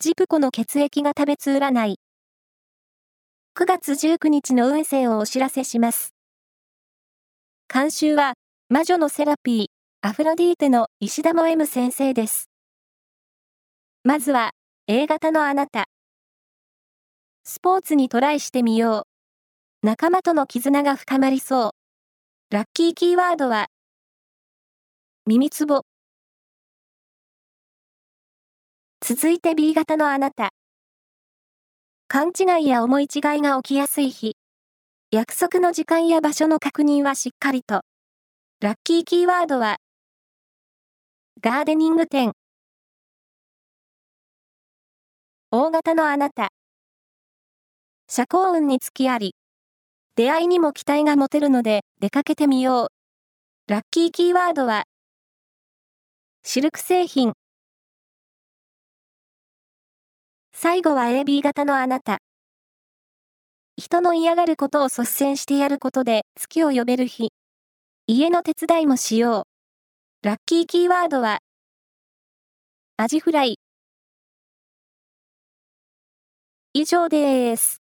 ジプコの血液が食べつ占い。9月19日の運勢をお知らせします。監修は、魔女のセラピー、アフロディーテの石田も M 先生です。まずは、A 型のあなた。スポーツにトライしてみよう。仲間との絆が深まりそう。ラッキーキーワードは、耳つぼ。続いて B 型のあなた。勘違いや思い違いが起きやすい日。約束の時間や場所の確認はしっかりと。ラッキーキーワードは、ガーデニング店。大型のあなた。社交運につきあり。出会いにも期待が持てるので出かけてみよう。ラッキーキーワードは、シルク製品。最後は AB 型のあなた。人の嫌がることを率先してやることで月を呼べる日。家の手伝いもしよう。ラッキーキーワードは、アジフライ。以上です。